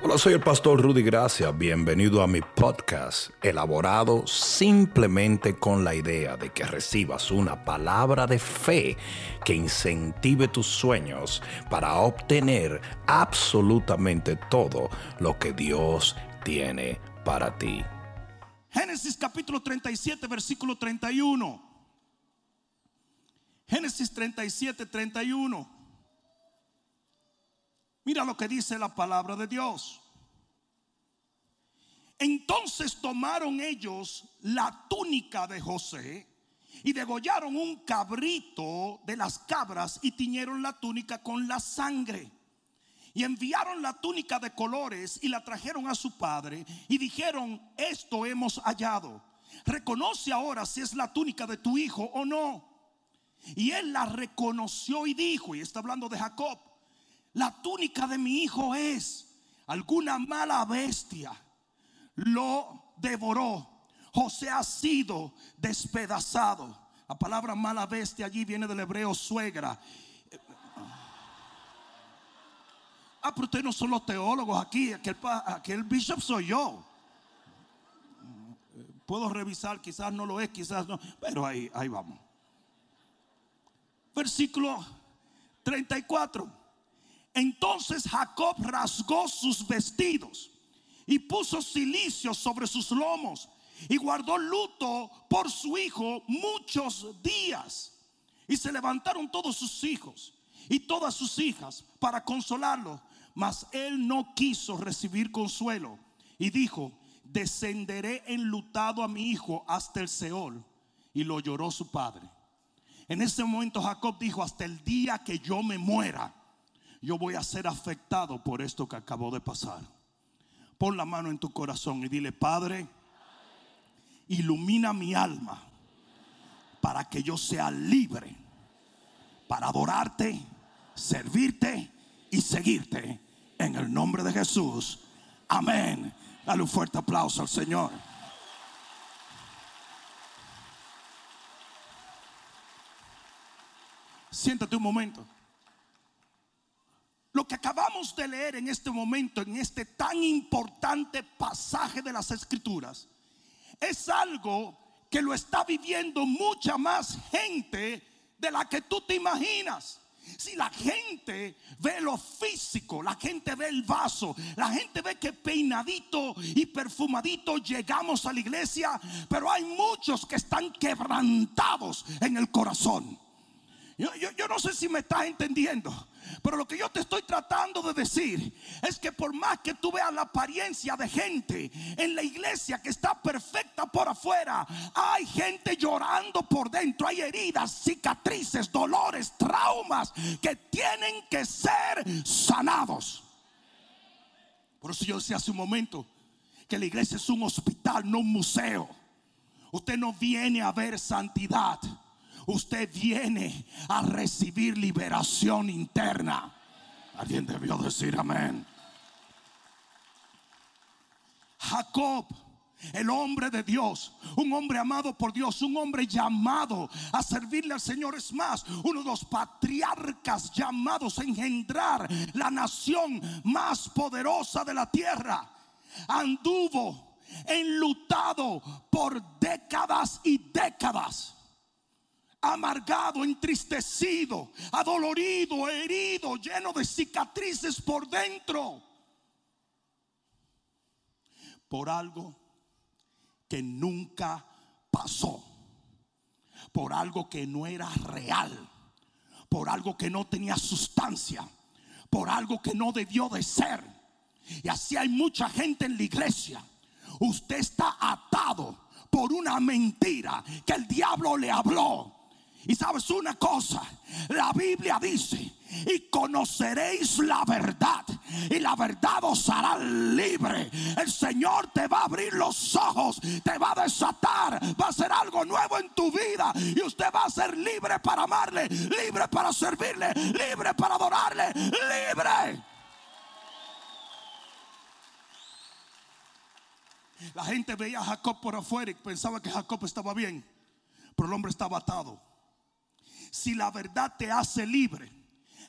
Hola, soy el pastor Rudy Gracia. Bienvenido a mi podcast, elaborado simplemente con la idea de que recibas una palabra de fe que incentive tus sueños para obtener absolutamente todo lo que Dios tiene para ti. Génesis capítulo 37, versículo 31. Génesis 37, 31. Mira lo que dice la palabra de Dios. Entonces tomaron ellos la túnica de José y degollaron un cabrito de las cabras y tiñeron la túnica con la sangre. Y enviaron la túnica de colores y la trajeron a su padre y dijeron, esto hemos hallado. Reconoce ahora si es la túnica de tu hijo o no. Y él la reconoció y dijo, y está hablando de Jacob, la túnica de mi hijo es alguna mala bestia. Lo devoró. José ha sido despedazado. La palabra mala bestia allí viene del hebreo suegra. Ah, pero ustedes no son los teólogos aquí. Aquí el, bishop soy yo. Puedo revisar, quizás no lo es, quizás no. Pero ahí, ahí vamos. Versículo 34. Entonces Jacob rasgó sus vestidos y puso silicio sobre sus lomos y guardó luto por su hijo muchos días. Y se levantaron todos sus hijos y todas sus hijas para consolarlo, mas él no quiso recibir consuelo y dijo, descenderé enlutado a mi hijo hasta el Seol. Y lo lloró su padre. En ese momento Jacob dijo, hasta el día que yo me muera, yo voy a ser afectado por esto que acabó de pasar. Pon la mano en tu corazón y dile, Padre, ilumina mi alma para que yo sea libre para adorarte, servirte y seguirte en el nombre de Jesús. Amén. Dale un fuerte aplauso al Señor. Siéntate un momento. Que acabamos de leer en este momento, en este tan importante pasaje de las escrituras, es algo que lo está viviendo mucha más gente de la que tú te imaginas. Si la gente ve lo físico, la gente ve el vaso, la gente ve que peinadito y perfumadito llegamos a la iglesia, pero hay muchos que están quebrantados en el corazón. Yo, no sé si me estás entendiendo. Pero lo que yo te estoy tratando de decir es que por más que tú veas la apariencia de gente en la iglesia que está perfecta por afuera, hay gente llorando por dentro, hay heridas, cicatrices, dolores, traumas que tienen que ser sanados. Por eso yo decía hace un momento que la iglesia es un hospital, no un museo. Usted no viene a ver santidad usted viene a recibir liberación interna. Alguien debió decir amén. Jacob. El hombre de Dios, un hombre amado por Dios, un hombre llamado a servirle al Señor. Es más, uno de los patriarcas llamados a engendrar la nación más poderosa de la tierra. Anduvo enlutado por décadas y décadas amargado, entristecido, adolorido, herido, lleno de cicatrices por dentro. Por algo que nunca pasó. Por algo que no era real. Por algo que no tenía sustancia. Por algo que no debió de ser. Y así hay mucha gente en la iglesia. Usted está atado por una mentira que el diablo le habló y sabes una cosa, la Biblia dice, y conoceréis la verdad, y la verdad os hará libre. El Señor te va a abrir los ojos, te va a desatar, va a hacer algo nuevo en tu vida, y usted va a ser libre para amarle, libre para servirle, libre para adorarle, libre. La gente veía a Jacob por afuera y pensaba que Jacob estaba bien, pero el hombre estaba atado si la verdad te hace libre,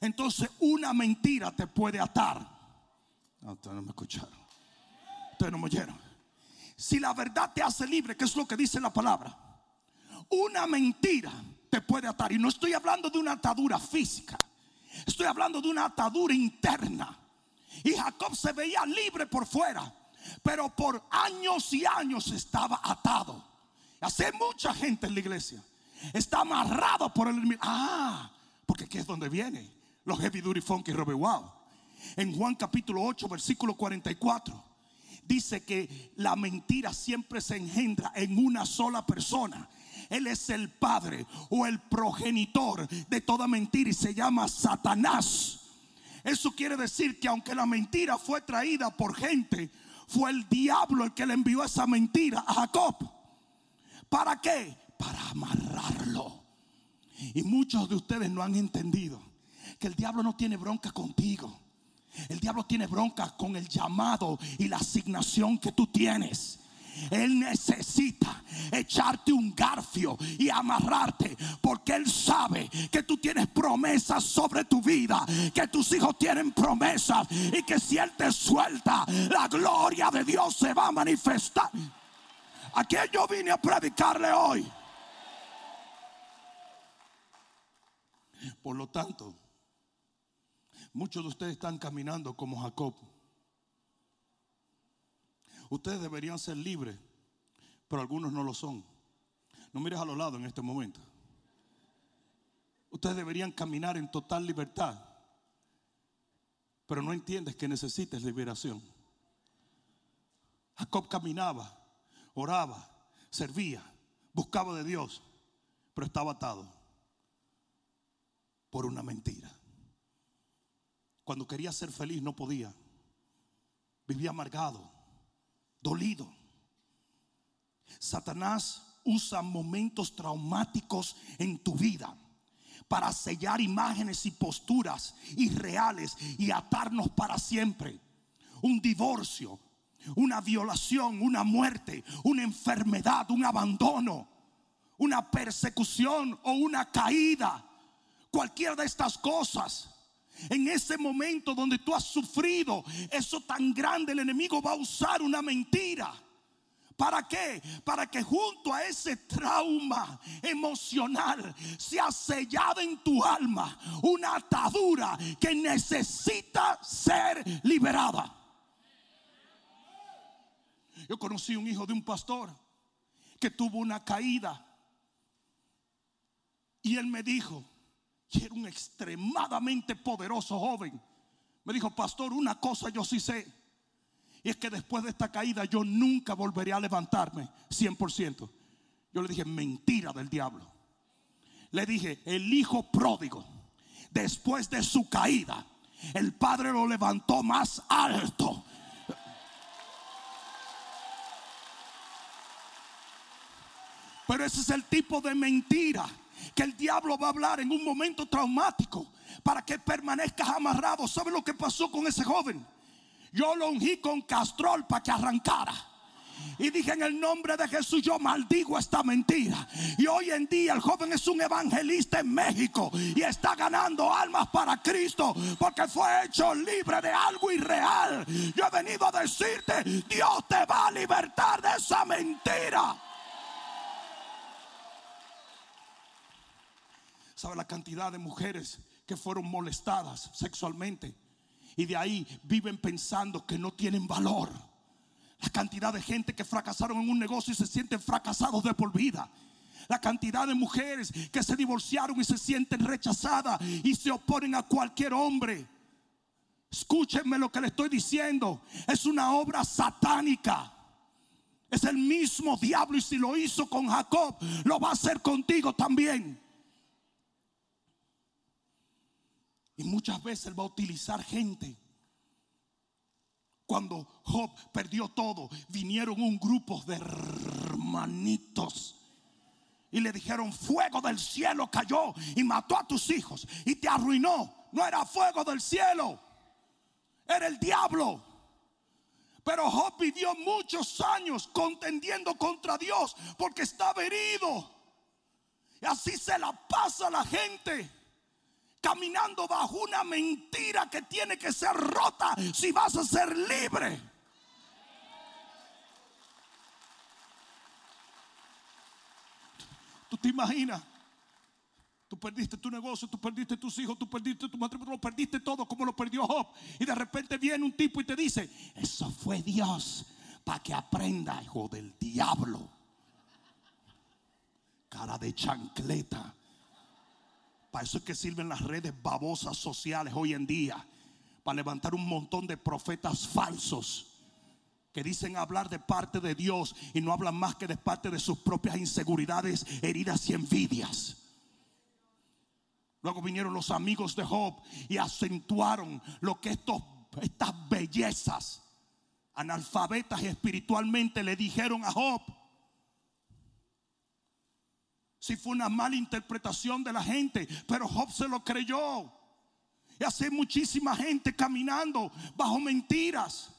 entonces una mentira te puede atar. No, ustedes no me escucharon. Ustedes no me oyeron. Si la verdad te hace libre, que es lo que dice la palabra, una mentira te puede atar. Y no estoy hablando de una atadura física. Estoy hablando de una atadura interna. Y Jacob se veía libre por fuera, pero por años y años estaba atado. Así mucha gente en la iglesia. Está amarrado por el Ah, porque aquí es donde viene los heavy duty funky Robert Wow. En Juan capítulo 8, versículo 44, dice que la mentira siempre se engendra en una sola persona. Él es el padre o el progenitor de toda mentira y se llama Satanás. Eso quiere decir que aunque la mentira fue traída por gente, fue el diablo el que le envió esa mentira a Jacob. ¿Para qué? Para amarrarlo. Y muchos de ustedes no han entendido que el diablo no tiene bronca contigo. El diablo tiene bronca con el llamado y la asignación que tú tienes. Él necesita echarte un garfio y amarrarte porque Él sabe que tú tienes promesas sobre tu vida, que tus hijos tienen promesas y que si Él te suelta, la gloria de Dios se va a manifestar. ¿A yo vine a predicarle hoy? Por lo tanto, muchos de ustedes están caminando como Jacob. Ustedes deberían ser libres, pero algunos no lo son. No mires a los lados en este momento. Ustedes deberían caminar en total libertad, pero no entiendes que necesites liberación. Jacob caminaba, oraba, servía, buscaba de Dios, pero estaba atado por una mentira. Cuando quería ser feliz no podía. Vivía amargado dolido. Satanás usa momentos traumáticos en tu vida para sellar imágenes y posturas irreales y atarnos para siempre. Un divorcio, una violación, una muerte, una enfermedad, un abandono, una persecución o una caída. Cualquiera de estas cosas en ese momento donde tú has sufrido eso tan grande, el enemigo va a usar una mentira. ¿Para qué? Para que junto a ese trauma emocional se ha sellado en tu alma una atadura que necesita ser liberada. Yo conocí un hijo de un pastor que tuvo una caída y él me dijo, y era un extremadamente poderoso joven. Me dijo, pastor, una cosa yo sí sé. Y es que después de esta caída yo nunca volveré a levantarme 100%. Yo le dije, mentira del diablo. Le dije, el hijo pródigo, después de su caída, el padre lo levantó más alto. Pero ese es el tipo de mentira que el diablo va a hablar en un momento traumático para que permanezcas amarrado. ¿Sabe lo que pasó con ese joven? Yo lo ungí con castrol para que arrancara. Y dije en el nombre de Jesús, yo maldigo esta mentira. Y hoy en día el joven es un evangelista en México y está ganando almas para Cristo porque fue hecho libre de algo irreal. Yo he venido a decirte, Dios te va a libertar de esa mentira. ¿Sabe la cantidad de mujeres que fueron molestadas sexualmente? Y de ahí viven pensando que no tienen valor. La cantidad de gente que fracasaron en un negocio y se sienten fracasados de por vida. La cantidad de mujeres que se divorciaron y se sienten rechazadas y se oponen a cualquier hombre. Escúchenme lo que le estoy diciendo. Es una obra satánica. Es el mismo diablo y si lo hizo con Jacob, lo va a hacer contigo también. Y muchas veces va a utilizar gente. Cuando Job perdió todo, vinieron un grupo de hermanitos. Y le dijeron, fuego del cielo cayó y mató a tus hijos y te arruinó. No era fuego del cielo, era el diablo. Pero Job vivió muchos años contendiendo contra Dios porque estaba herido. Y así se la pasa la gente caminando bajo una mentira que tiene que ser rota si vas a ser libre. ¿Tú te imaginas? Tú perdiste tu negocio, tú perdiste tus hijos, tú perdiste tu matrimonio, lo perdiste todo como lo perdió Job. Y de repente viene un tipo y te dice, eso fue Dios para que aprenda, hijo del diablo. Cara de chancleta. Para eso es que sirven las redes babosas sociales hoy en día. Para levantar un montón de profetas falsos que dicen hablar de parte de Dios y no hablan más que de parte de sus propias inseguridades, heridas y envidias. Luego vinieron los amigos de Job y acentuaron lo que estos, estas bellezas analfabetas espiritualmente le dijeron a Job. Si fue una mala interpretación de la gente, pero Job se lo creyó. Y hace muchísima gente caminando bajo mentiras.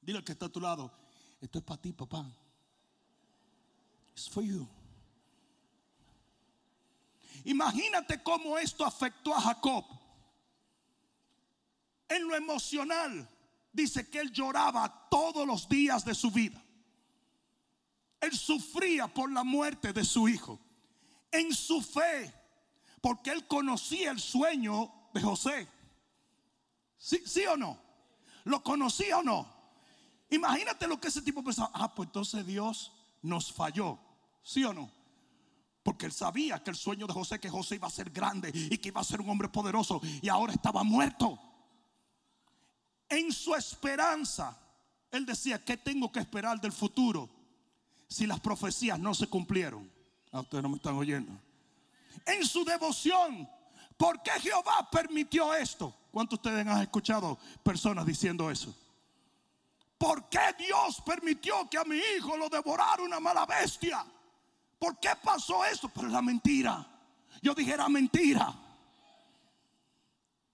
Dile al que está a tu lado, esto es para ti, papá. It's for you. Imagínate cómo esto afectó a Jacob. En lo emocional, dice que él lloraba todos los días de su vida. Él sufría por la muerte de su hijo. En su fe, porque él conocía el sueño de José. ¿Sí, sí o no? ¿Lo conocía o no? Imagínate lo que ese tipo pensaba. Ah, pues entonces Dios nos falló. ¿Sí o no? Porque él sabía que el sueño de José, que José iba a ser grande y que iba a ser un hombre poderoso y ahora estaba muerto. En su esperanza, él decía, ¿qué tengo que esperar del futuro si las profecías no se cumplieron? A ah, ustedes no me están oyendo. En su devoción, ¿por qué Jehová permitió esto? ¿Cuántos de ustedes han escuchado personas diciendo eso? ¿Por qué Dios permitió que a mi hijo lo devorara una mala bestia? ¿Por qué pasó eso? Por la mentira. Yo dijera mentira.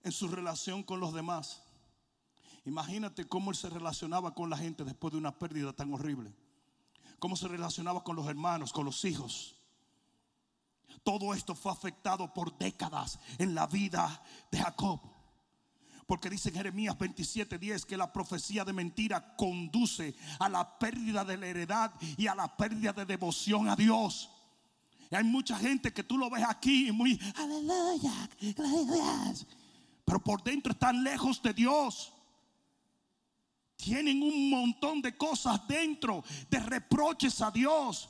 En su relación con los demás. Imagínate cómo él se relacionaba con la gente después de una pérdida tan horrible. Cómo se relacionaba con los hermanos, con los hijos. Todo esto fue afectado por décadas en la vida de Jacob. Porque dice en Jeremías 27:10 que la profecía de mentira conduce a la pérdida de la heredad y a la pérdida de devoción a Dios. Y hay mucha gente que tú lo ves aquí muy aleluya, pero por dentro están lejos de Dios. Tienen un montón de cosas dentro, de reproches a Dios,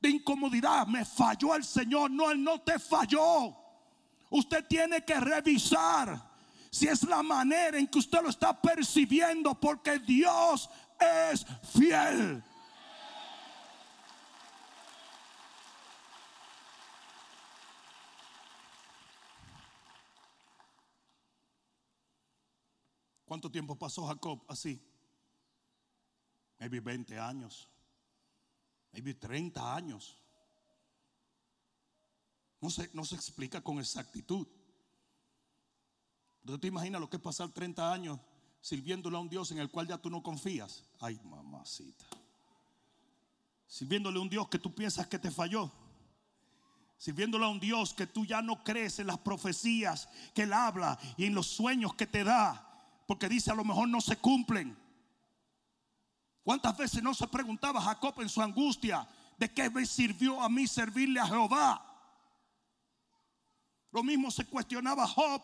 de incomodidad. Me falló el Señor. No, Él no te falló. Usted tiene que revisar si es la manera en que usted lo está percibiendo, porque Dios es fiel. ¿Cuánto tiempo pasó Jacob así? Maybe 20 años. Maybe 30 años. No se, no se explica con exactitud. ¿Tú te imaginas lo que es pasar 30 años sirviéndole a un Dios en el cual ya tú no confías? Ay, mamacita. Sirviéndole a un Dios que tú piensas que te falló. Sirviéndole a un Dios que tú ya no crees en las profecías que Él habla y en los sueños que te da. Porque dice a lo mejor no se cumplen. ¿Cuántas veces no se preguntaba Jacob en su angustia de qué me sirvió a mí servirle a Jehová? Lo mismo se cuestionaba Job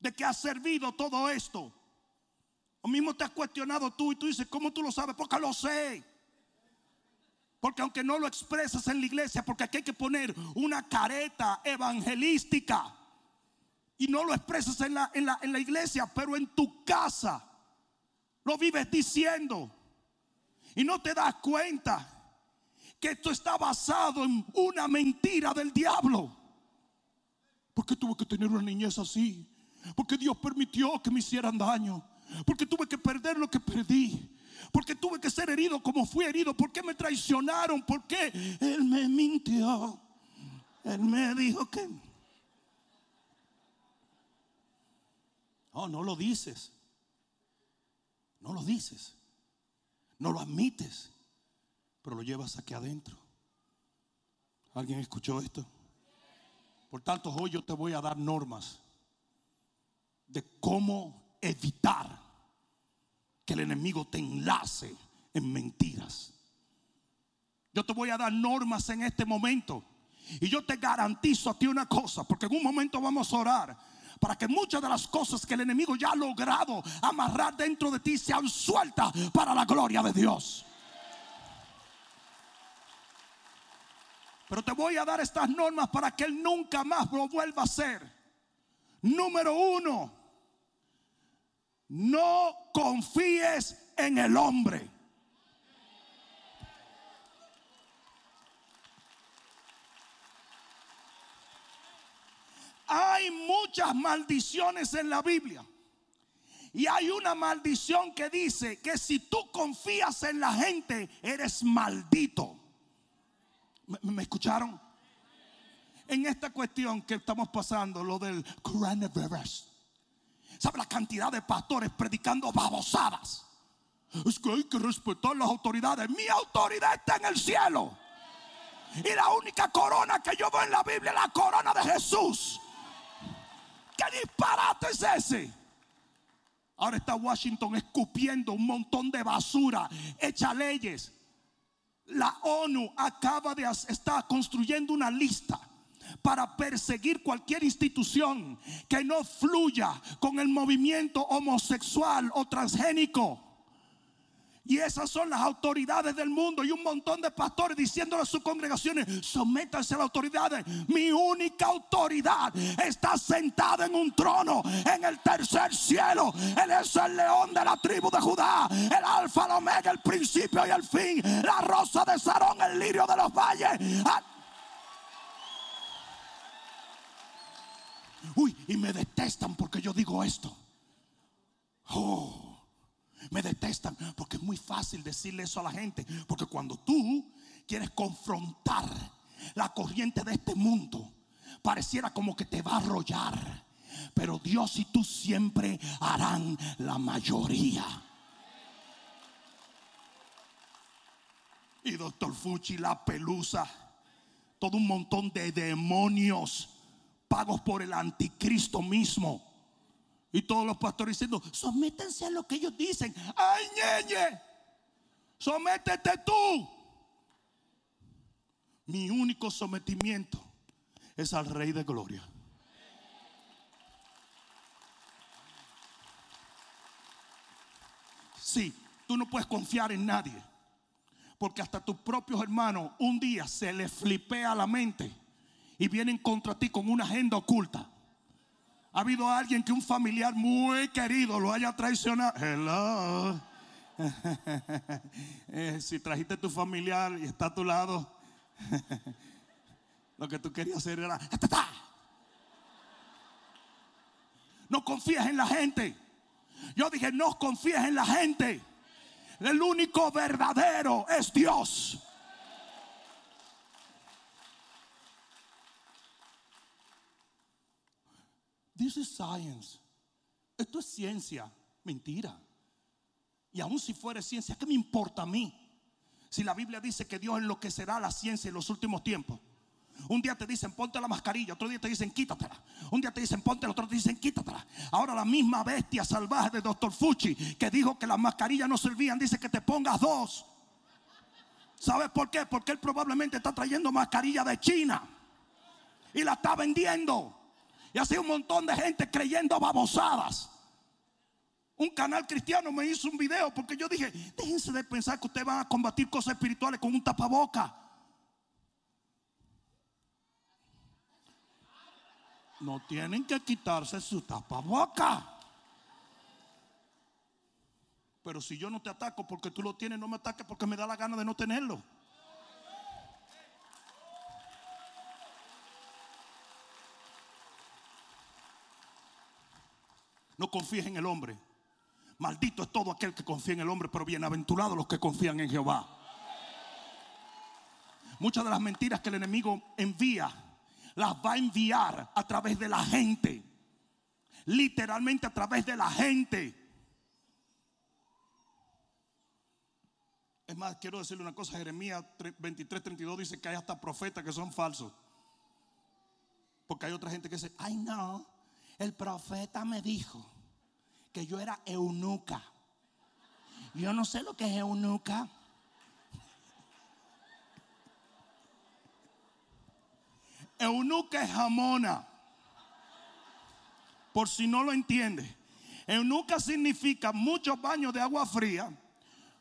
de qué ha servido todo esto. Lo mismo te has cuestionado tú y tú dices, ¿cómo tú lo sabes? Porque lo sé. Porque aunque no lo expresas en la iglesia, porque aquí hay que poner una careta evangelística y no lo expresas en la, en la, en la iglesia, pero en tu casa lo vives diciendo y no te das cuenta que esto está basado en una mentira del diablo. Porque tuve que tener una niñez así. Porque Dios permitió que me hicieran daño. Porque tuve que perder lo que perdí. Porque tuve que ser herido como fui herido. Porque me traicionaron. Porque Él me mintió. Él me dijo que... No, no lo dices. No lo dices. No lo admites. Pero lo llevas aquí adentro. ¿Alguien escuchó esto? Por tanto, hoy yo te voy a dar normas de cómo evitar que el enemigo te enlace en mentiras. Yo te voy a dar normas en este momento. Y yo te garantizo a ti una cosa, porque en un momento vamos a orar para que muchas de las cosas que el enemigo ya ha logrado amarrar dentro de ti sean sueltas para la gloria de Dios. Pero te voy a dar estas normas para que Él nunca más lo vuelva a hacer. Número uno, no confíes en el hombre. Hay muchas maldiciones en la Biblia. Y hay una maldición que dice que si tú confías en la gente, eres maldito. ¿Me, escucharon? En esta cuestión que estamos pasando, lo del coronavirus. ¿Sabe la cantidad de pastores predicando babosadas? Es que hay que respetar las autoridades. Mi autoridad está en el cielo. Y la única corona que yo veo en la Biblia es la corona de Jesús. ¿Qué disparate es ese? Ahora está Washington escupiendo un montón de basura, echa leyes. La ONU acaba de estar construyendo una lista para perseguir cualquier institución que no fluya con el movimiento homosexual o transgénico. Y esas son las autoridades del mundo y un montón de pastores diciéndole a sus congregaciones, sométanse a las autoridades. Mi única autoridad está sentada en un trono en el tercer cielo. Él es el león de la tribu de Judá, el alfa, el omega, el principio y el fin, la rosa de Sarón, el lirio de los valles. Ah. Uy, y me detestan porque yo digo esto. Oh me detestan porque es muy fácil decirle eso a la gente. Porque cuando tú quieres confrontar la corriente de este mundo, pareciera como que te va a arrollar. Pero Dios y tú siempre harán la mayoría. Y doctor Fuchi, la pelusa, todo un montón de demonios pagos por el anticristo mismo y todos los pastores diciendo, sométense a lo que ellos dicen. Ay, ñeñe, sométete tú. Mi único sometimiento es al Rey de Gloria. Sí, tú no puedes confiar en nadie. Porque hasta tus propios hermanos un día se les flipea la mente y vienen contra ti con una agenda oculta. ¿Ha habido alguien que un familiar muy querido lo haya traicionado? Hello. Eh, si trajiste tu familiar y está a tu lado, lo que tú querías hacer era... No confías en la gente. Yo dije, no confías en la gente. El único verdadero es Dios. This is science. Esto es ciencia. Mentira. Y aun si fuera ciencia, ¿qué me importa a mí? Si la Biblia dice que Dios enloquecerá la ciencia en los últimos tiempos. Un día te dicen ponte la mascarilla, otro día te dicen quítatela. Un día te dicen ponte, otro te dicen quítatela. Ahora la misma bestia salvaje de Dr. Fuchi que dijo que las mascarillas no servían, dice que te pongas dos. ¿Sabes por qué? Porque él probablemente está trayendo mascarilla de China y la está vendiendo. Y así un montón de gente creyendo babosadas. Un canal cristiano me hizo un video porque yo dije, déjense de pensar que ustedes van a combatir cosas espirituales con un tapaboca. No tienen que quitarse su tapaboca. Pero si yo no te ataco porque tú lo tienes, no me ataques porque me da la gana de no tenerlo. No confíes en el hombre. Maldito es todo aquel que confía en el hombre, pero bienaventurados los que confían en Jehová. Muchas de las mentiras que el enemigo envía, las va a enviar a través de la gente. Literalmente a través de la gente. Es más, quiero decirle una cosa, Jeremías 23, 32 dice que hay hasta profetas que son falsos. Porque hay otra gente que dice, ay no, el profeta me dijo que yo era eunuca. Yo no sé lo que es eunuca. Eunuca es jamona. Por si no lo entiende. Eunuca significa muchos baños de agua fría.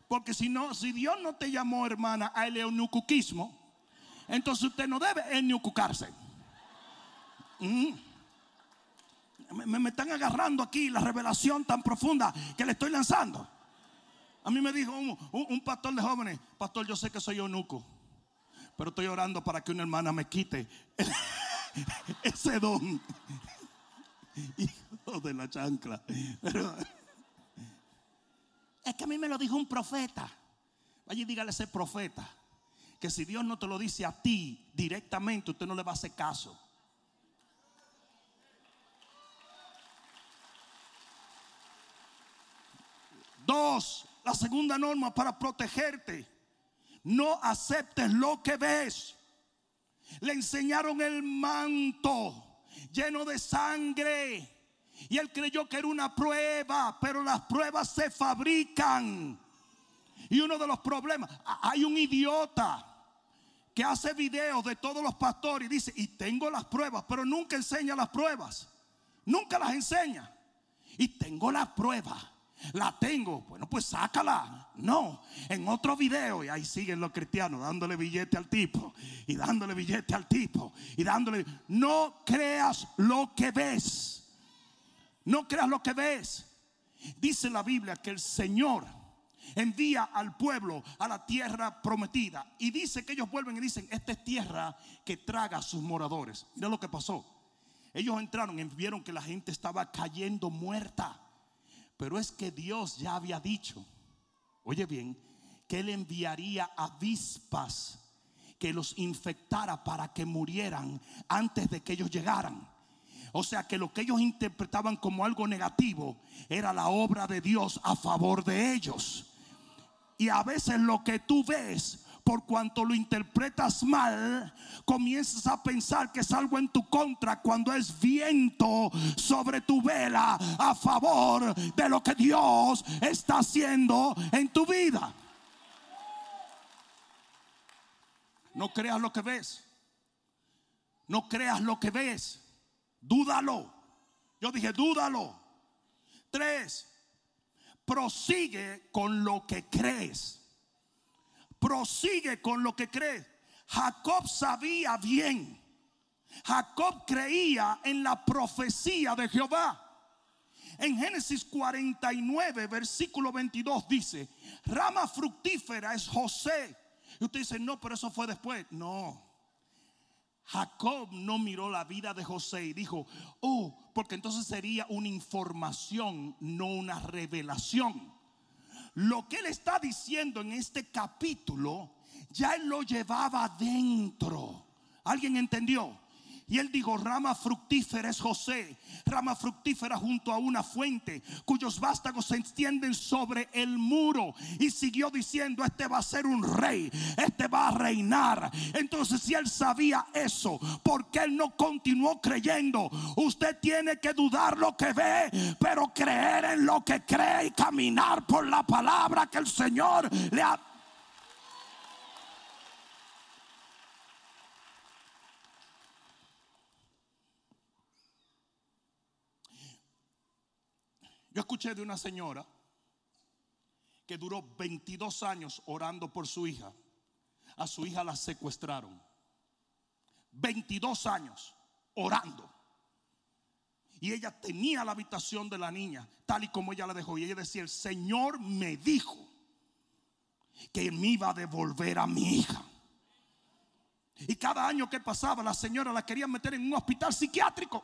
Porque si no, si Dios no te llamó, hermana, al eunucuquismo, entonces usted no debe eunucucarse. Mm. Me, están agarrando aquí la revelación tan profunda que le estoy lanzando. A mí me dijo un, pastor de jóvenes, pastor, yo sé que soy eunuco, pero estoy orando para que una hermana me quite ese don. Hijo de la chancla. es que a mí me lo dijo un profeta. Vaya y dígale a ese profeta que si Dios no te lo dice a ti directamente, usted no le va a hacer caso. Dos, la segunda norma para protegerte. No aceptes lo que ves. Le enseñaron el manto lleno de sangre. Y él creyó que era una prueba, pero las pruebas se fabrican. Y uno de los problemas, hay un idiota que hace videos de todos los pastores y dice, y tengo las pruebas, pero nunca enseña las pruebas. Nunca las enseña. Y tengo las pruebas. La tengo. Bueno, pues sácala. No. En otro video, y ahí siguen los cristianos dándole billete al tipo. Y dándole billete al tipo. Y dándole. No creas lo que ves. No creas lo que ves. Dice la Biblia que el Señor envía al pueblo a la tierra prometida. Y dice que ellos vuelven y dicen, esta es tierra que traga a sus moradores. Mira lo que pasó. Ellos entraron y vieron que la gente estaba cayendo muerta. Pero es que Dios ya había dicho, oye bien, que Él enviaría avispas que los infectara para que murieran antes de que ellos llegaran. O sea que lo que ellos interpretaban como algo negativo era la obra de Dios a favor de ellos. Y a veces lo que tú ves por cuanto lo interpretas mal, comienzas a pensar que es algo en tu contra cuando es viento sobre tu vela a favor de lo que Dios está haciendo en tu vida. No creas lo que ves. No creas lo que ves. Dúdalo. Yo dije, dúdalo. Tres, prosigue con lo que crees prosigue con lo que cree. Jacob sabía bien. Jacob creía en la profecía de Jehová. En Génesis 49, versículo 22 dice, rama fructífera es José. Y usted dice, no, pero eso fue después. No. Jacob no miró la vida de José y dijo, oh, porque entonces sería una información, no una revelación. Lo que él está diciendo en este capítulo, ya él lo llevaba dentro. ¿Alguien entendió? Y él dijo, rama fructífera es José, rama fructífera junto a una fuente, cuyos vástagos se extienden sobre el muro. Y siguió diciendo, este va a ser un rey, este va a reinar. Entonces si él sabía eso, porque él no continuó creyendo? Usted tiene que dudar lo que ve, pero creer en lo que cree y caminar por la palabra que el Señor le ha Yo escuché de una señora que duró 22 años orando por su hija. A su hija la secuestraron. 22 años orando. Y ella tenía la habitación de la niña, tal y como ella la dejó. Y ella decía, el Señor me dijo que me iba a devolver a mi hija. Y cada año que pasaba, la señora la quería meter en un hospital psiquiátrico.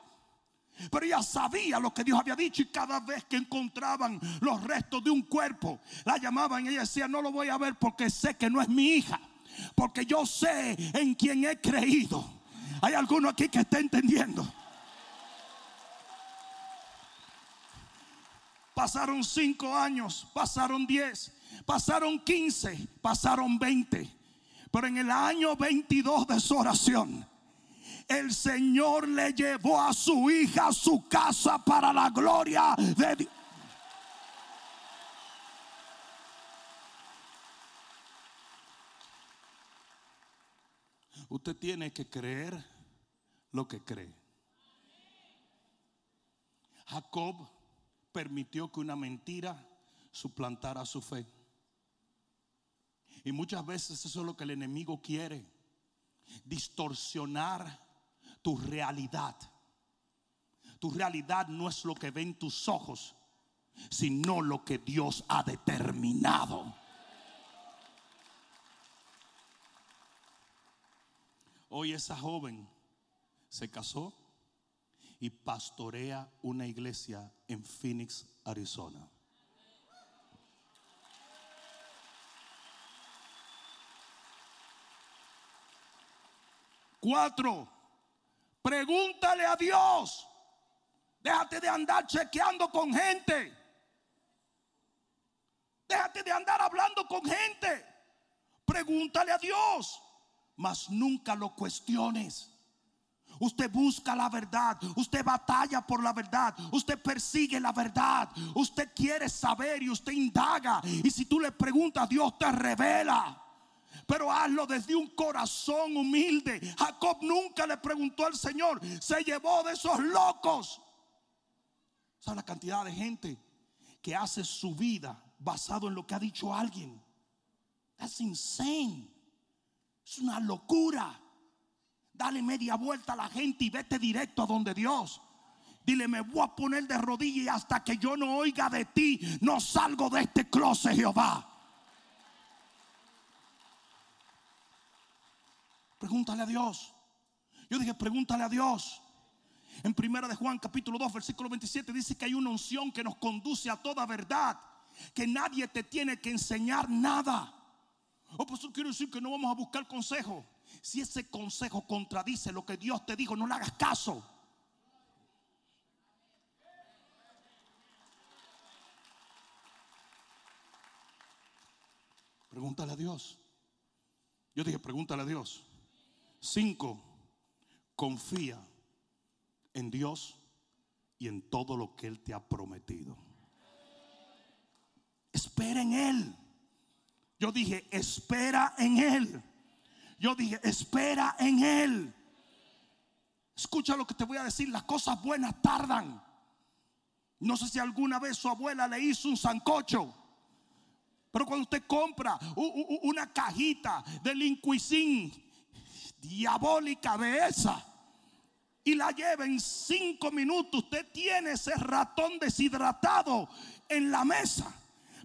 Pero ella sabía lo que Dios había dicho y cada vez que encontraban los restos de un cuerpo, la llamaban y ella decía, no lo voy a ver porque sé que no es mi hija, porque yo sé en quien he creído. Hay alguno aquí que está entendiendo. Pasaron cinco años, pasaron diez, pasaron quince, pasaron veinte. Pero en el año 22 de su oración, el Señor le llevó a su hija a su casa para la gloria de Dios. Usted tiene que creer lo que cree. Jacob permitió que una mentira suplantara su fe. Y muchas veces eso es lo que el enemigo quiere. Distorsionar tu realidad. Tu realidad no es lo que ven tus ojos, sino lo que Dios ha determinado. Hoy esa joven se casó y pastorea una iglesia en Phoenix, Arizona. Cuatro, pregúntale a Dios. Déjate de andar chequeando con gente. Déjate de andar hablando con gente. Pregúntale a Dios, mas nunca lo cuestiones. Usted busca la verdad, usted batalla por la verdad, usted persigue la verdad, usted quiere saber y usted indaga. Y si tú le preguntas, Dios te revela pero hazlo desde un corazón humilde. Jacob nunca le preguntó al Señor, se llevó de esos locos. ¿Sabe la cantidad de gente que hace su vida basado en lo que ha dicho alguien? Es insane. Es una locura. Dale media vuelta a la gente y vete directo a donde Dios. Dile, me voy a poner de rodillas y hasta que yo no oiga de ti, no salgo de este closet, Jehová. Pregúntale a Dios. Yo dije, pregúntale a Dios. En primera de Juan capítulo 2 versículo 27 dice que hay una unción que nos conduce a toda verdad, que nadie te tiene que enseñar nada. Oh, pues eso quiere decir que no vamos a buscar consejo. Si ese consejo contradice lo que Dios te dijo, no le hagas caso. Pregúntale a Dios. Yo dije, pregúntale a Dios. Cinco, confía en Dios y en todo lo que Él te ha prometido. Espera en Él. Yo dije, espera en Él. Yo dije, espera en Él. Escucha lo que te voy a decir, las cosas buenas tardan. No sé si alguna vez su abuela le hizo un sancocho. Pero cuando usted compra una cajita de lincuisín diabólica de esa y la lleva en cinco minutos, usted tiene ese ratón deshidratado en la mesa.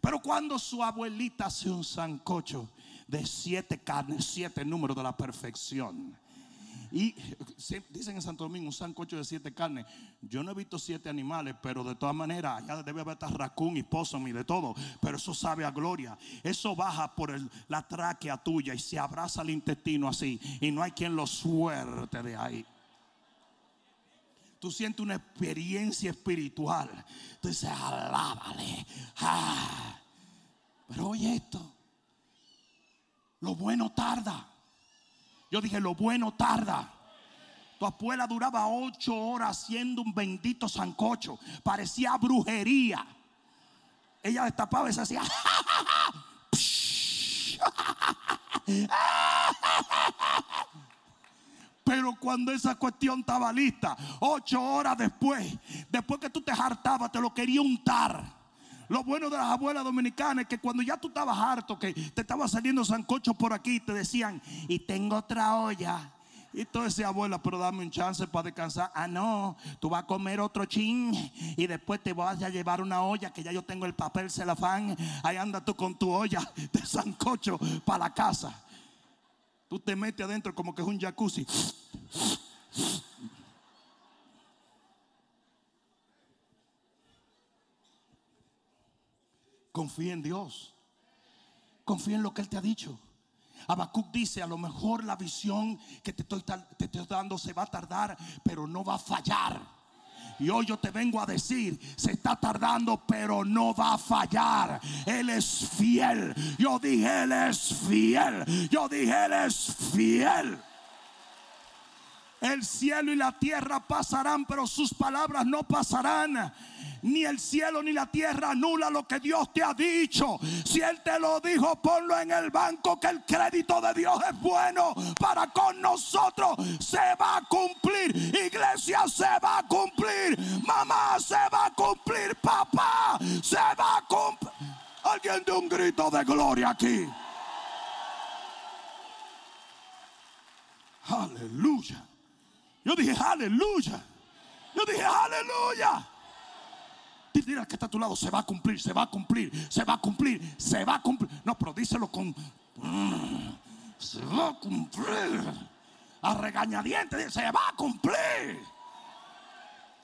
Pero cuando su abuelita hace un sancocho de siete carnes, siete números de la perfección. Y dicen en Santo Domingo un sancocho de siete carnes. Yo no he visto siete animales, pero de todas maneras, allá debe haber racún y possum y de todo. Pero eso sabe a gloria. Eso baja por la tráquea tuya y se abraza el intestino así. Y no hay quien lo suerte de ahí. Tú sientes una experiencia espiritual. Tú dices, alábale. Ah. Pero oye esto. Lo bueno tarda. Yo dije, lo bueno tarda. Tu abuela duraba ocho horas haciendo un bendito sancocho. Parecía brujería. Ella destapaba y se hacía. Pero cuando esa cuestión estaba lista, ocho horas después, después que tú te hartabas, te lo quería untar. Lo bueno de las abuelas dominicanas es que cuando ya tú estabas harto, que te estaba saliendo sancocho por aquí, te decían, y tengo otra olla. Y tú decías, abuela, pero dame un chance para descansar. Ah, no, tú vas a comer otro chin y después te vas a llevar una olla que ya yo tengo el papel celofán. Ahí anda tú con tu olla de sancocho para la casa. Tú te metes adentro como que es un jacuzzi. Confía en Dios. Confía en lo que Él te ha dicho. Habacuc dice, a lo mejor la visión que te estoy, te estoy dando se va a tardar, pero no va a fallar. Y hoy yo te vengo a decir, se está tardando, pero no va a fallar. Él es fiel. Yo dije, Él es fiel. Yo dije, Él es fiel. El cielo y la tierra pasarán, pero sus palabras no pasarán. Ni el cielo ni la tierra anula lo que Dios te ha dicho. Si Él te lo dijo, ponlo en el banco que el crédito de Dios es bueno para con nosotros. Se va a cumplir. Iglesia se va a cumplir. Mamá se va a cumplir. Papá se va a cumplir. Alguien de un grito de gloria aquí. Aleluya. Yo dije, aleluya. Yo dije, aleluya. Mira que está a tu lado, se va a cumplir, se va a cumplir, se va a cumplir, se va a cumplir. No, pero díselo con. Mm, se va a cumplir. A regañadientes, se va a cumplir.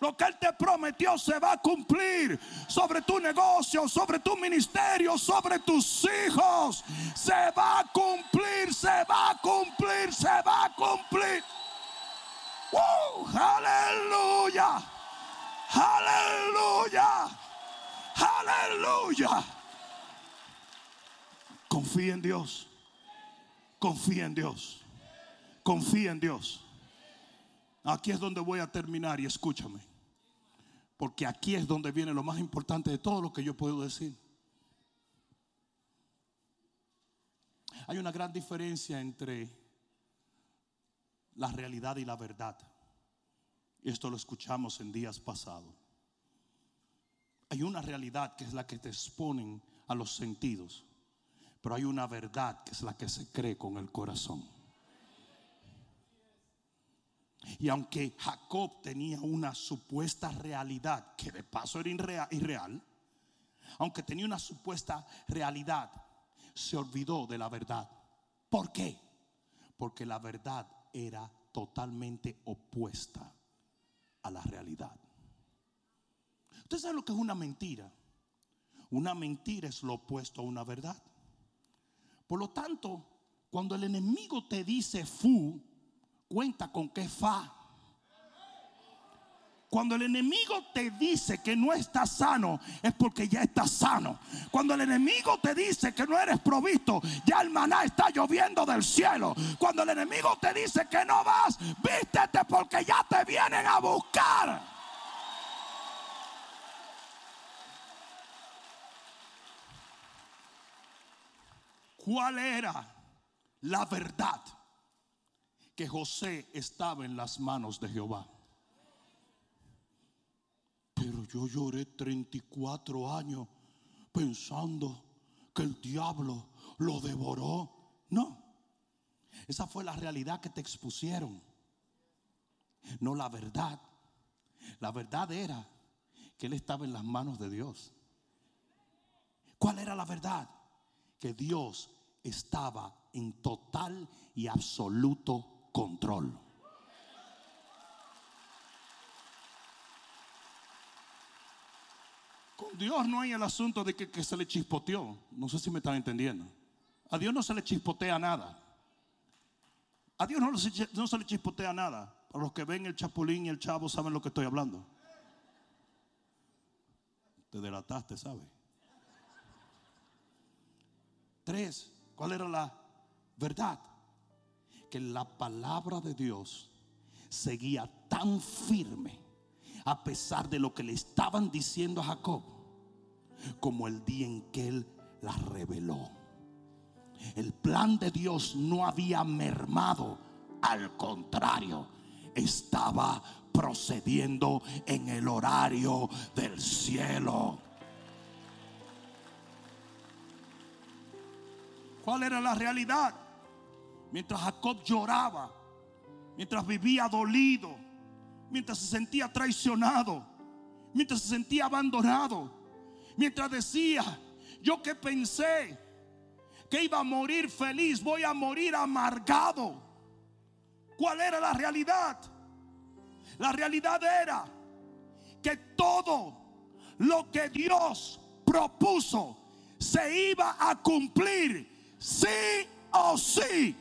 Lo que Él te prometió se va a cumplir sobre tu negocio, sobre tu ministerio, sobre tus hijos. Se va a cumplir, se va a cumplir, se va a cumplir. ¡Uh! ¡Aleluya! ¡Aleluya! ¡Aleluya! Confía en Dios. Confía en Dios. Confía en Dios. Aquí es donde voy a terminar y escúchame. Porque aquí es donde viene lo más importante de todo lo que yo puedo decir. Hay una gran diferencia entre la realidad y la verdad. Esto lo escuchamos en días pasados. Hay una realidad que es la que te exponen a los sentidos, pero hay una verdad que es la que se cree con el corazón. Y aunque Jacob tenía una supuesta realidad, que de paso era irreal, aunque tenía una supuesta realidad, se olvidó de la verdad. ¿Por qué? Porque la verdad era totalmente opuesta a la realidad. ¿Usted sabe lo que es una mentira? Una mentira es lo opuesto a una verdad. Por lo tanto, cuando el enemigo te dice fu, cuenta con que fa. Cuando el enemigo te dice que no estás sano, es porque ya estás sano. Cuando el enemigo te dice que no eres provisto, ya el maná está lloviendo del cielo. Cuando el enemigo te dice que no vas, vístete porque ya te vienen a buscar. ¿Cuál era la verdad? Que José estaba en las manos de Jehová. Pero yo lloré 34 años pensando que el diablo lo devoró. No, esa fue la realidad que te expusieron. No la verdad. La verdad era que él estaba en las manos de Dios. ¿Cuál era la verdad? Que Dios estaba en total y absoluto control. Dios no hay el asunto de que, se le chispoteó. No sé si me están entendiendo. A Dios no se le chispotea nada. A Dios no, se le chispotea nada. Para los que ven el chapulín y el chavo saben lo que estoy hablando. Te delataste, ¿sabe? Tres, ¿cuál era la verdad? Que la palabra de Dios seguía tan firme a pesar de lo que le estaban diciendo a Jacob, como el día en que él la reveló. El plan de Dios no había mermado, al contrario, estaba procediendo en el horario del cielo. ¿Cuál era la realidad? Mientras Jacob lloraba, mientras vivía dolido, mientras se sentía traicionado, mientras se sentía abandonado, mientras decía, yo que pensé que iba a morir feliz, voy a morir amargado. ¿Cuál era la realidad? La realidad era que todo lo que Dios propuso se iba a cumplir sí o sí.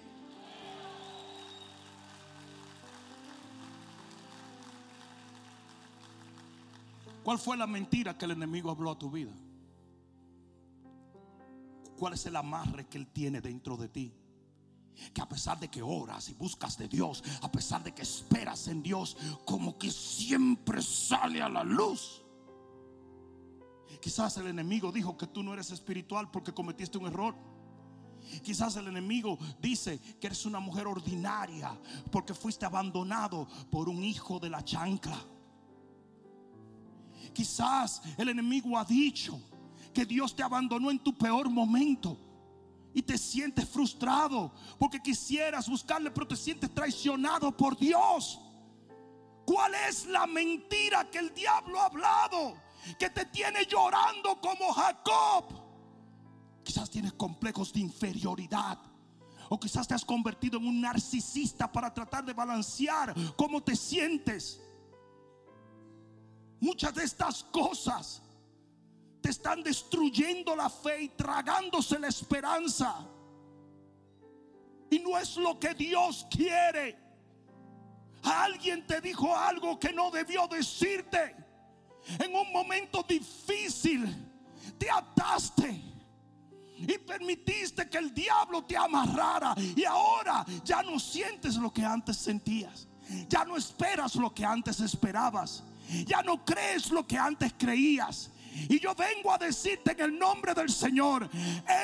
¿Cuál fue la mentira que el enemigo habló a tu vida? ¿Cuál es el amarre que él tiene dentro de ti? que a pesar de que oras y buscas de Dios, a pesar de que esperas en Dios, como que siempre sale a la luz. Quizás el enemigo dijo que tú no eres espiritual porque cometiste un error. Quizás el enemigo dice que eres una mujer ordinaria porque fuiste abandonado por un hijo de la chancla. Quizás el enemigo ha dicho que Dios te abandonó en tu peor momento y te sientes frustrado porque quisieras buscarle, pero te sientes traicionado por Dios. ¿Cuál es la mentira que el diablo ha hablado? Que te tiene llorando como Jacob. Quizás tienes complejos de inferioridad. O quizás te has convertido en un narcisista para tratar de balancear cómo te sientes. Muchas de estas cosas te están destruyendo la fe y tragándose la esperanza. Y no es lo que Dios quiere. Alguien te dijo algo que no debió decirte. En un momento difícil te ataste y permitiste que el diablo te amarrara. Y ahora ya no sientes lo que antes sentías. Ya no esperas lo que antes esperabas. Ya no crees lo que antes creías. Y yo vengo a decirte en el nombre del Señor,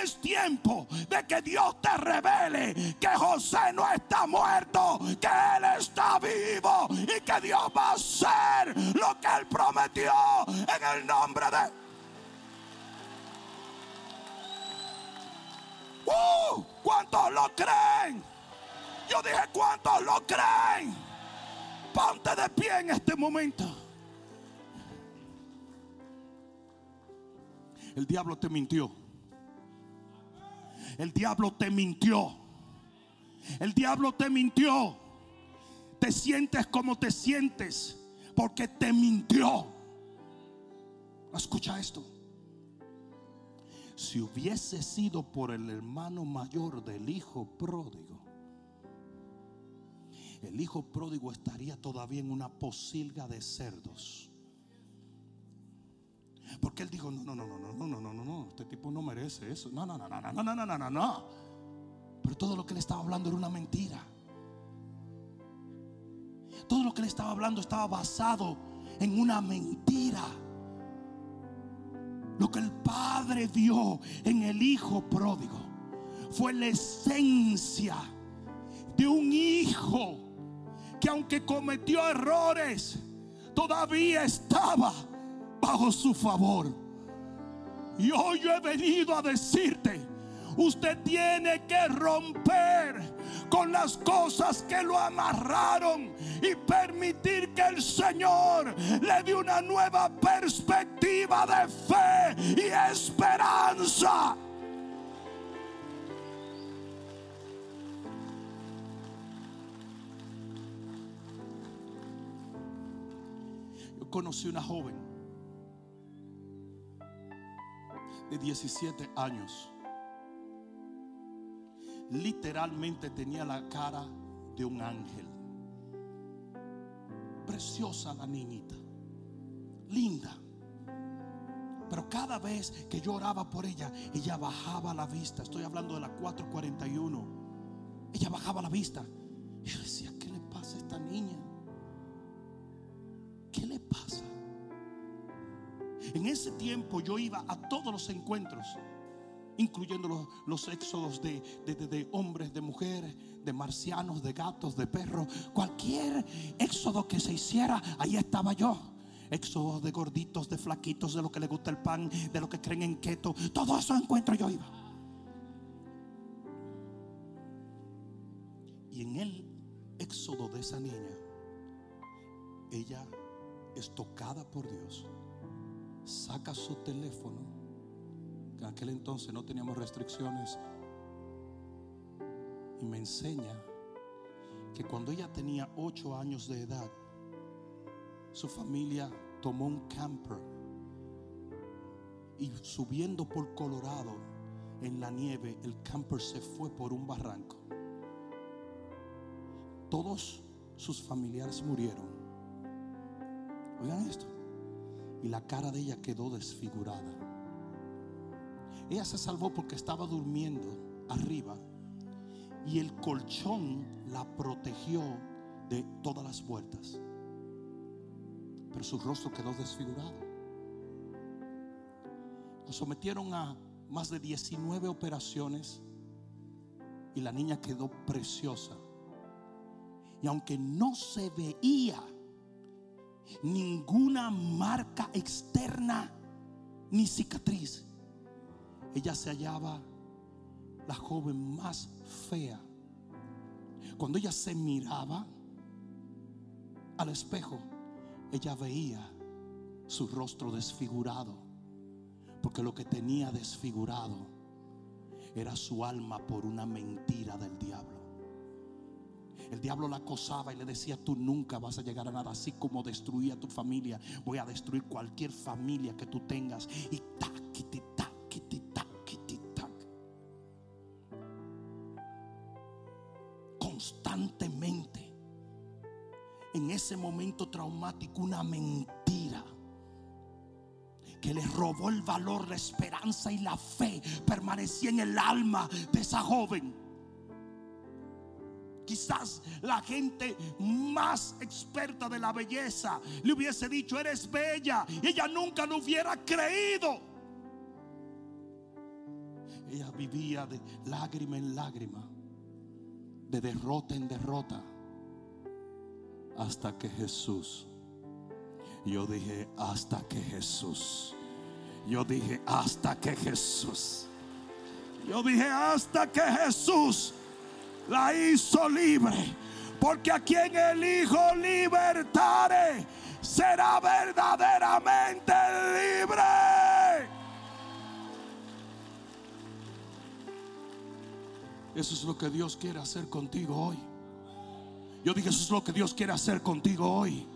es tiempo de que Dios te revele que José no está muerto, que Él está vivo y que Dios va a hacer lo que Él prometió en el nombre de... ¡Uh! ¿Cuántos lo creen? Yo dije, ¿cuántos lo creen? Ponte de pie en este momento. El diablo te mintió. El diablo te mintió. El diablo te mintió. Te sientes como te sientes porque te mintió. Escucha esto. Si hubiese sido por el hermano mayor del hijo pródigo, el hijo pródigo estaría todavía en una posilga de cerdos. Porque él dijo, no, no, no, no, no, no, no, no, no, este tipo no merece eso. No, no, no, no, no, no, no, no, no, no. Pero todo lo que le estaba hablando era una mentira. Todo lo que le estaba hablando estaba basado en una mentira. Lo que el Padre vio en el Hijo pródigo fue la esencia de un hijo que aunque cometió errores, todavía estaba bajo su favor. Y hoy yo he venido a decirte, usted tiene que romper con las cosas que lo amarraron y permitir que el Señor le dé una nueva perspectiva de fe y esperanza. Yo conocí una joven de 17 años. Literalmente tenía la cara de un ángel. Preciosa la niñita. Linda. Pero cada vez que yo oraba por ella, ella bajaba la vista. Estoy hablando de la 441. Ella bajaba la vista. Y yo decía, ¿qué le pasa a esta niña? ¿Qué le pasa? En ese tiempo yo iba a todos los encuentros, incluyendo los, éxodos de, hombres, de mujeres, de marcianos, de gatos, de perros. Cualquier éxodo que se hiciera, ahí estaba yo. Éxodos de gorditos, de flaquitos, de lo que le gusta el pan, de lo que creen en keto. Todos esos encuentros yo iba. Y en el éxodo de esa niña, ella es tocada por Dios saca su teléfono, que en aquel entonces no teníamos restricciones, y me enseña que cuando ella tenía ocho años de edad, su familia tomó un camper y subiendo por Colorado en la nieve, el camper se fue por un barranco. Todos sus familiares murieron. Oigan esto y la cara de ella quedó desfigurada. Ella se salvó porque estaba durmiendo arriba y el colchón la protegió de todas las vueltas. Pero su rostro quedó desfigurado. Nos sometieron a más de 19 operaciones y la niña quedó preciosa. Y aunque no se veía ninguna marca externa ni cicatriz, ella se hallaba la joven más fea. Cuando ella se miraba al espejo, ella veía su rostro desfigurado porque lo que tenía desfigurado era su alma por una mentira del diablo. El diablo la acosaba y le decía, tú nunca vas a llegar a nada. Así como destruía a tu familia, voy a destruir cualquier familia que tú tengas. Y taquiti, taquiti, taquiti, tac. Constantemente, en ese momento traumático, una mentira que le robó el valor, la esperanza y la fe permanecía en el alma de esa joven. Quizás la gente más experta de la belleza le hubiese dicho, eres bella, y ella nunca lo hubiera creído. Ella vivía de lágrima en lágrima, de derrota en derrota, hasta que Jesús yo dije, hasta que Jesús. Yo dije, hasta que Jesús. Yo dije, hasta que Jesús la hizo libre. Porque a quien el Hijo libertare será verdaderamente libre. Eso es lo que Dios quiere hacer contigo hoy. Yo dije, eso es lo que Dios quiere hacer contigo hoy.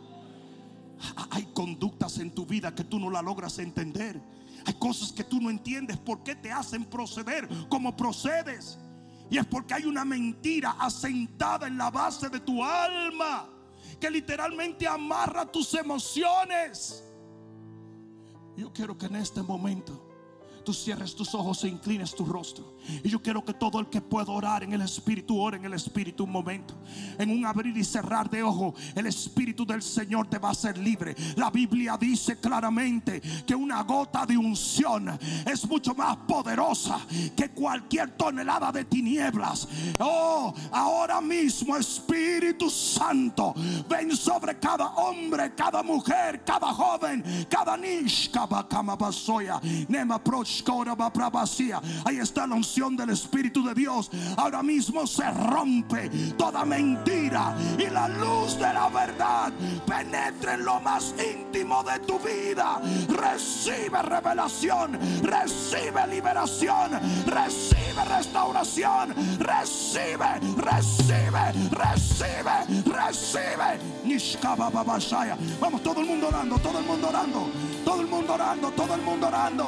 Hay conductas en tu vida que tú no la logras entender. Hay cosas que tú no entiendes por qué te hacen proceder como procedes. Y es porque hay una mentira asentada en la base de tu alma que literalmente amarra tus emociones. Yo quiero que en este momento tú cierres tus ojos e inclines tu rostro. Y yo quiero que todo el que pueda orar en el Espíritu, ore en el Espíritu un momento. En un abrir y cerrar de ojo, el Espíritu del Señor te va a hacer libre. La Biblia dice claramente que una gota de unción es mucho más poderosa que cualquier tonelada de tinieblas. Oh, ahora mismo Espíritu Santo, ven sobre cada hombre, cada mujer, cada joven, cada nish, nema Ahí está la unción del Espíritu de Dios. Ahora mismo se rompe toda mentira y la luz de la verdad penetra en lo más íntimo de tu vida. Recibe revelación, recibe liberación, recibe restauración, recibe, recibe, recibe, recibe. Vamos, todo el mundo orando, todo el mundo orando, todo el mundo orando, todo el mundo orando.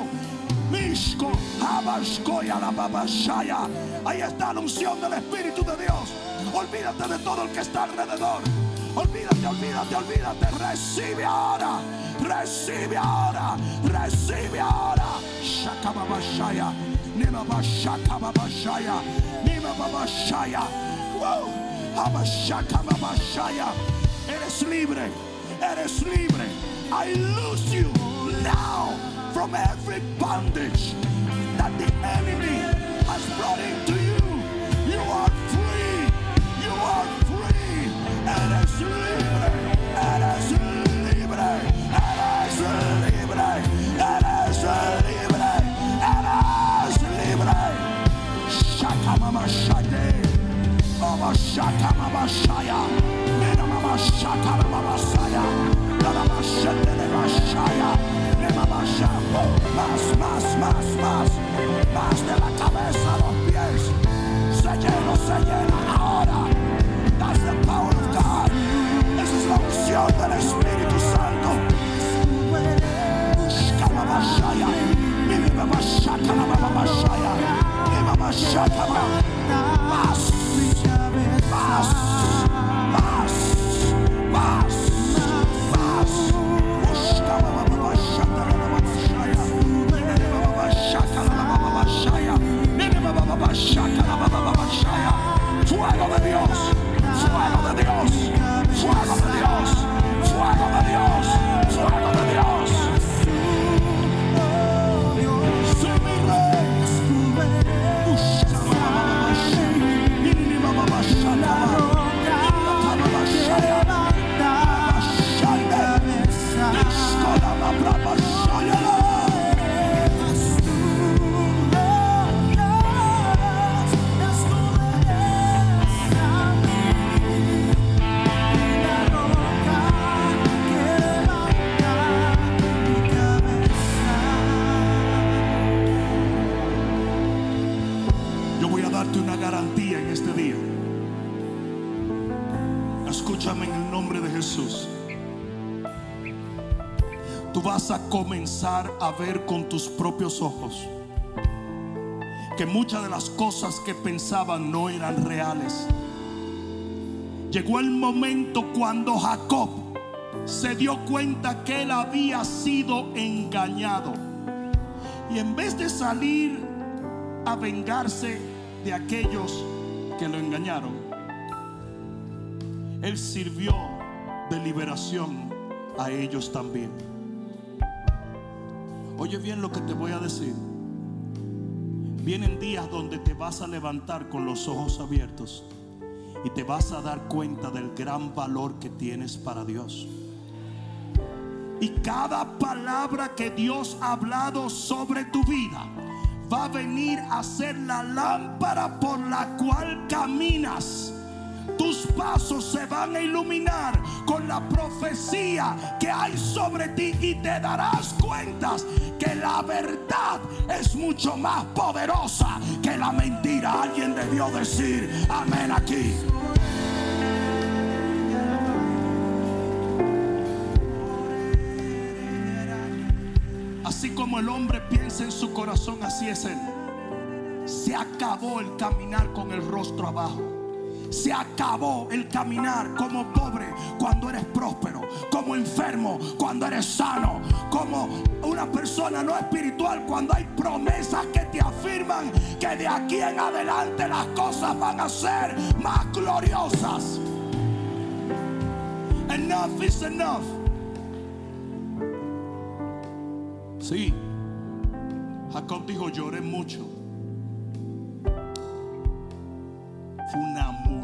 Mishko, Abashkoya, la Babashaya. Ahí está la unción del Espíritu de Dios. Olvídate de todo el que está alrededor. Olvídate, olvídate, olvídate. Recibe ahora. Recibe ahora. Recibe ahora. Shakababashaya. Nima Bashaka Babashaya. Nima Babashaya. Wow. Babashaya. Eres libre. Eres libre. I lose you now from every bondage that the enemy has brought into you. You are free. You are free. Eres libre. Eres libre. Eres libre. Eres libre. Eres libre. Shaka mama shade. Mama shaka mama shaya. Mama shaka mama a ver con tus propios ojos que muchas de las cosas que pensaban no eran reales. Llegó el momento cuando Jacob se dio cuenta que él había sido engañado. Y en vez de salir a vengarse de aquellos que lo engañaron, él sirvió de liberación a ellos también. Oye bien lo que te voy a decir. Vienen días donde te vas a levantar con los ojos abiertos y te vas a dar cuenta del gran valor que tienes para Dios. Y cada palabra que Dios ha hablado sobre tu vida va a venir a ser la lámpara por la cual caminas. Tus pasos se van a iluminar con la profecía que hay sobre ti y te darás cuentas que la verdad es mucho más poderosa que la mentira. Alguien debió decir amén aquí. Así como el hombre piensa en su corazón, así es él. Se acabó el caminar con el rostro abajo. Se acabó el caminar como pobre cuando eres próspero, como enfermo cuando eres sano, como una persona no espiritual cuando hay promesas que te afirman que de aquí en adelante las cosas van a ser más gloriosas. Enough is enough. Sí, Jacob dijo, lloré mucho. Fue una mulada.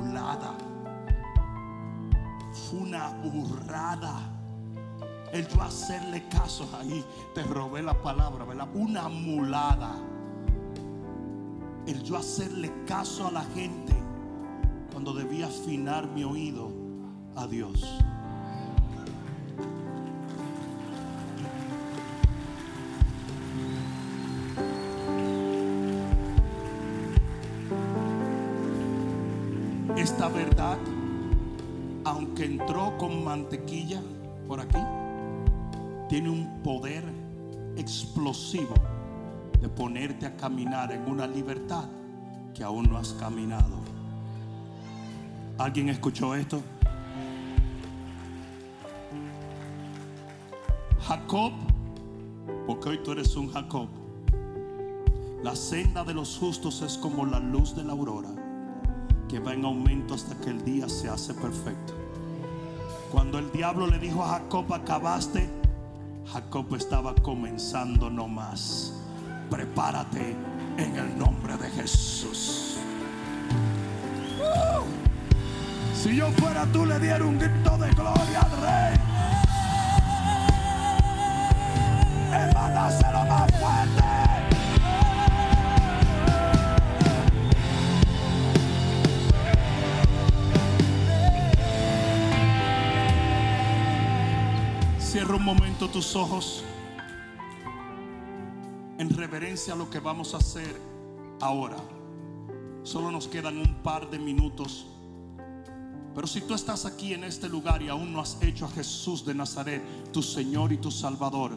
Fue una burrada. El yo hacerle caso ahí, te robé la palabra, ¿verdad? Una mulada. El yo hacerle caso a la gente cuando debía afinar mi oído a Dios. Aunque entró con mantequilla por aquí, tiene un poder explosivo de ponerte a caminar en una libertad que aún no has caminado. ¿Alguien escuchó esto? Jacob, porque hoy tú eres un Jacob. La senda de los justos es como la luz de la aurora, que va en aumento hasta que el día se hace perfecto. Cuando el diablo le dijo a Jacob, acabaste, Jacob estaba comenzando nomás. Prepárate en el nombre de Jesús. ¡Uh! Si yo fuera tú, le diera un grito de gloria al rey. Cierra un momento tus ojos en reverencia a lo que vamos a hacer ahora. Solo nos quedan un par de minutos. Pero si tú estás aquí en este lugar y aún no has hecho a Jesús de Nazaret tu Señor y tu Salvador,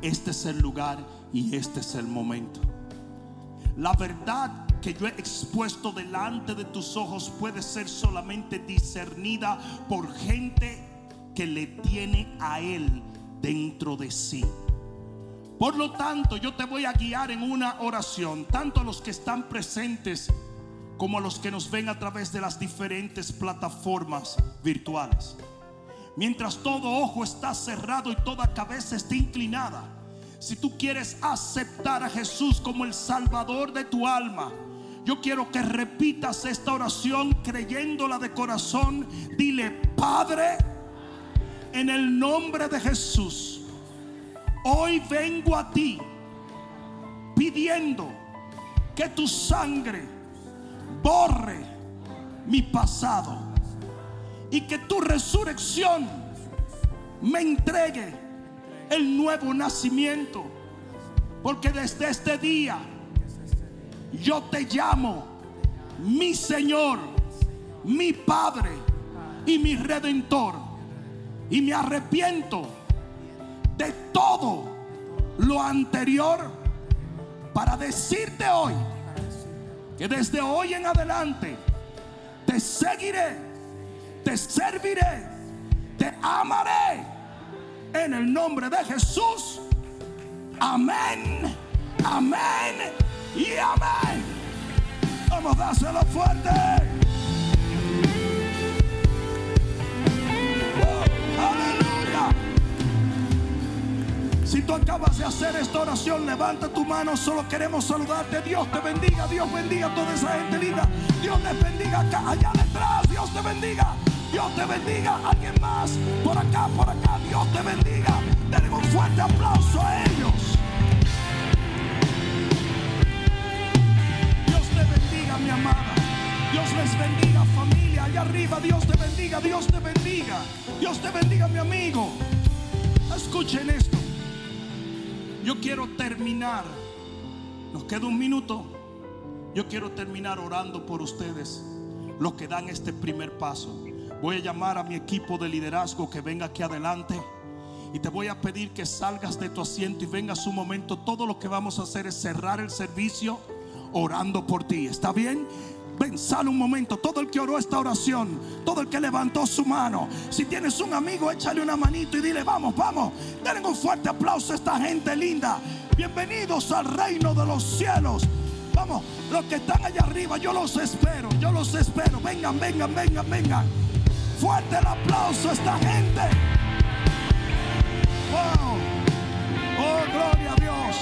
este es el lugar y este es el momento. La verdad que yo he expuesto delante de tus ojos puede ser solamente discernida por gente que le tiene a Él dentro de sí. Por lo tanto, yo te voy a guiar en una oración, tanto a los que están presentes como a los que nos ven a través de las diferentes plataformas virtuales. Mientras todo ojo está cerrado y toda cabeza está inclinada, si tú quieres aceptar a Jesús como el Salvador de tu alma, yo quiero que repitas esta oración creyéndola de corazón. Dile, Padre, en el nombre de Jesús, hoy vengo a ti pidiendo que tu sangre borre mi pasado y que tu resurrección me entregue el nuevo nacimiento. Porque desde este día yo te llamo mi Señor, mi Padre y mi Redentor. Y me arrepiento de todo lo anterior para decirte hoy que desde hoy en adelante te seguiré, te serviré, te amaré en el nombre de Jesús. Amén, amén y amén. Vamos a dárselo fuerte. Aleluya. Si tú acabas de hacer esta oración, levanta tu mano. Solo queremos saludarte. Dios te bendiga. Dios bendiga a toda esa gente linda. Dios les bendiga allá detrás. Dios te bendiga. Dios te bendiga. Alguien más. Por acá, por acá. Dios te bendiga. Denle un fuerte aplauso a ellos. Dios te bendiga, mi amada. Dios les bendiga, familia. Allá arriba, Dios te bendiga. Dios te bendiga. Dios te bendiga, mi amigo. Escuchen esto. Yo quiero terminar. Nos queda un minuto. Yo quiero terminar orando por ustedes, los que dan este primer paso. Voy a llamar a mi equipo de liderazgo que venga aquí adelante. Y te voy a pedir que salgas de tu asiento y vengas un momento. Todo lo que vamos a hacer es cerrar el servicio orando por ti. ¿Está bien? Ven, sale un momento. Todo el que oró esta oración, todo el que levantó su mano. Si tienes un amigo, échale una manito y dile, vamos, vamos. Denle un fuerte aplauso a esta gente linda. Bienvenidos al reino de los cielos. Vamos, los que están allá arriba, yo los espero, yo los espero. Vengan, vengan, vengan, vengan. Fuerte el aplauso a esta gente. Wow. Oh, gloria a Dios.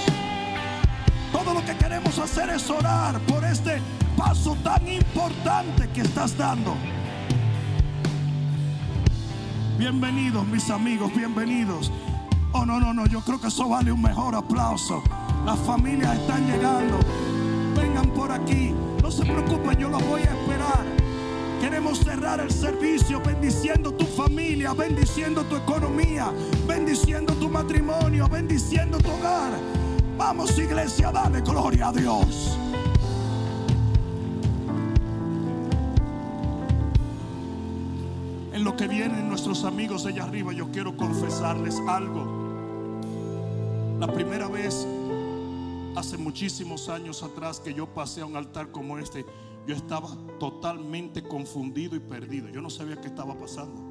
Todo lo que queremos hacer es orar por este paso tan importante que estás dando. Bienvenidos, mis amigos, bienvenidos. Oh, no, no, no, yo creo que eso vale un mejor aplauso. Las familias están llegando. Vengan por aquí. No se preocupen, yo los voy a esperar. Queremos cerrar el servicio bendiciendo tu familia, bendiciendo tu economía, bendiciendo tu matrimonio, bendiciendo tu hogar. Vamos iglesia, dale gloria a Dios. Lo que vienen nuestros amigos allá arriba, yo quiero confesarles algo. La primera vez, hace muchísimos años atrás, que yo pasé a un altar como este, yo estaba totalmente confundido y perdido. Yo no sabía qué estaba pasando.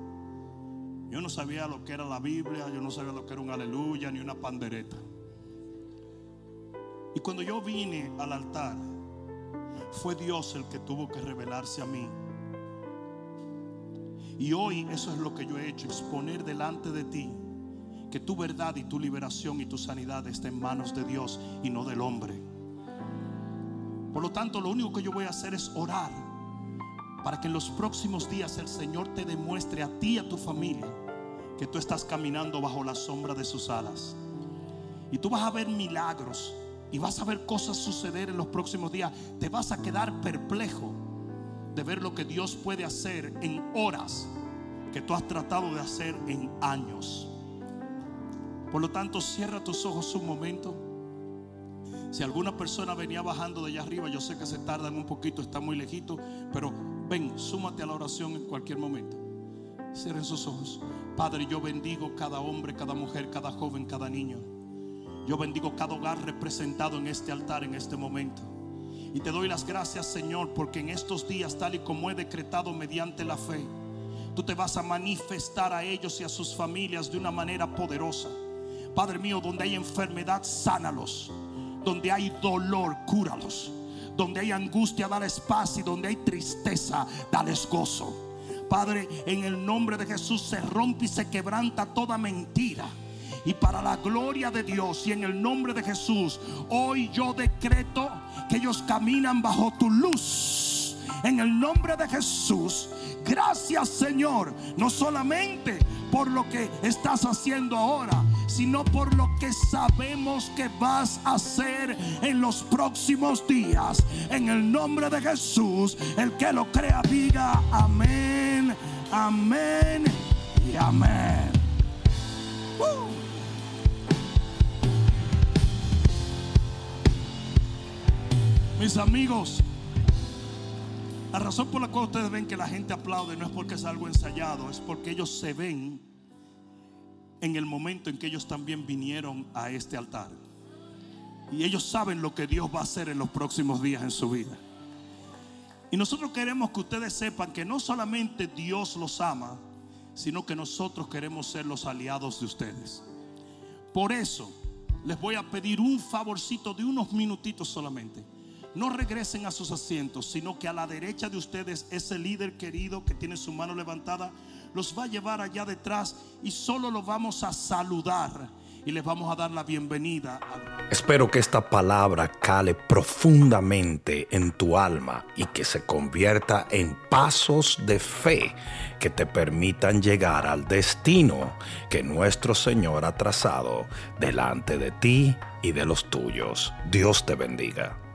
Yo no sabía lo que era la Biblia, yo no sabía lo que era un aleluya ni una pandereta. Y cuando yo vine al altar, fue Dios el que tuvo que revelarse a mí. Y hoy eso es lo que yo he hecho, exponer delante de ti que tu verdad y tu liberación y tu sanidad está en manos de Dios y no del hombre. Por lo tanto, lo único que yo voy a hacer es orar para que en los próximos días el Señor te demuestre a ti y a tu familia que tú estás caminando bajo la sombra de sus alas. Y tú vas a ver milagros y vas a ver cosas suceder en los próximos días. Te vas a quedar perplejo de ver lo que Dios puede hacer en horas que tú has tratado de hacer en años. Por lo tanto, cierra tus ojos un momento. Si alguna persona venía bajando de allá arriba, yo sé que se tardan un poquito, está muy lejito, pero ven, súmate a la oración en cualquier momento. Cierren sus ojos. Padre, yo bendigo cada hombre, cada mujer, cada joven, cada niño. Yo bendigo cada hogar representado en este altar en este momento. Y te doy las gracias, Señor, porque en estos días, tal y como he decretado mediante la fe, tú te vas a manifestar a ellos y a sus familias de una manera poderosa. Padre mío, donde hay enfermedad, sánalos. Donde hay dolor, cúralos. Donde hay angustia, dales paz. Y donde hay tristeza, dales gozo. Padre, en el nombre de Jesús se rompe y se quebranta toda mentira. Y para la gloria de Dios y en el nombre de Jesús, hoy yo decreto que ellos caminan bajo tu luz. En el nombre de Jesús, gracias Señor, no solamente por lo que estás haciendo ahora, sino por lo que sabemos que vas a hacer en los próximos días. En el nombre de Jesús, el que lo crea diga amén, amén y amén. Uh. Mis amigos, La razón por la cual ustedes ven que la gente aplaude no es porque es algo ensayado, es porque ellos se ven en el momento en que ellos también vinieron a este altar. Y ellos saben lo que Dios va a hacer en los próximos días en su vida. Y nosotros queremos que ustedes sepan que no solamente Dios los ama, sino que nosotros queremos ser los aliados de ustedes. Por eso les voy a pedir un favorcito de unos minutitos solamente. No regresen a sus asientos, sino que a la derecha de ustedes ese líder querido que tiene su mano levantada los va a llevar allá detrás y solo los vamos a saludar y les vamos a dar la bienvenida. Espero que esta palabra cale profundamente en tu alma y que se convierta en pasos de fe que te permitan llegar al destino que nuestro Señor ha trazado delante de ti y de los tuyos. Dios te bendiga.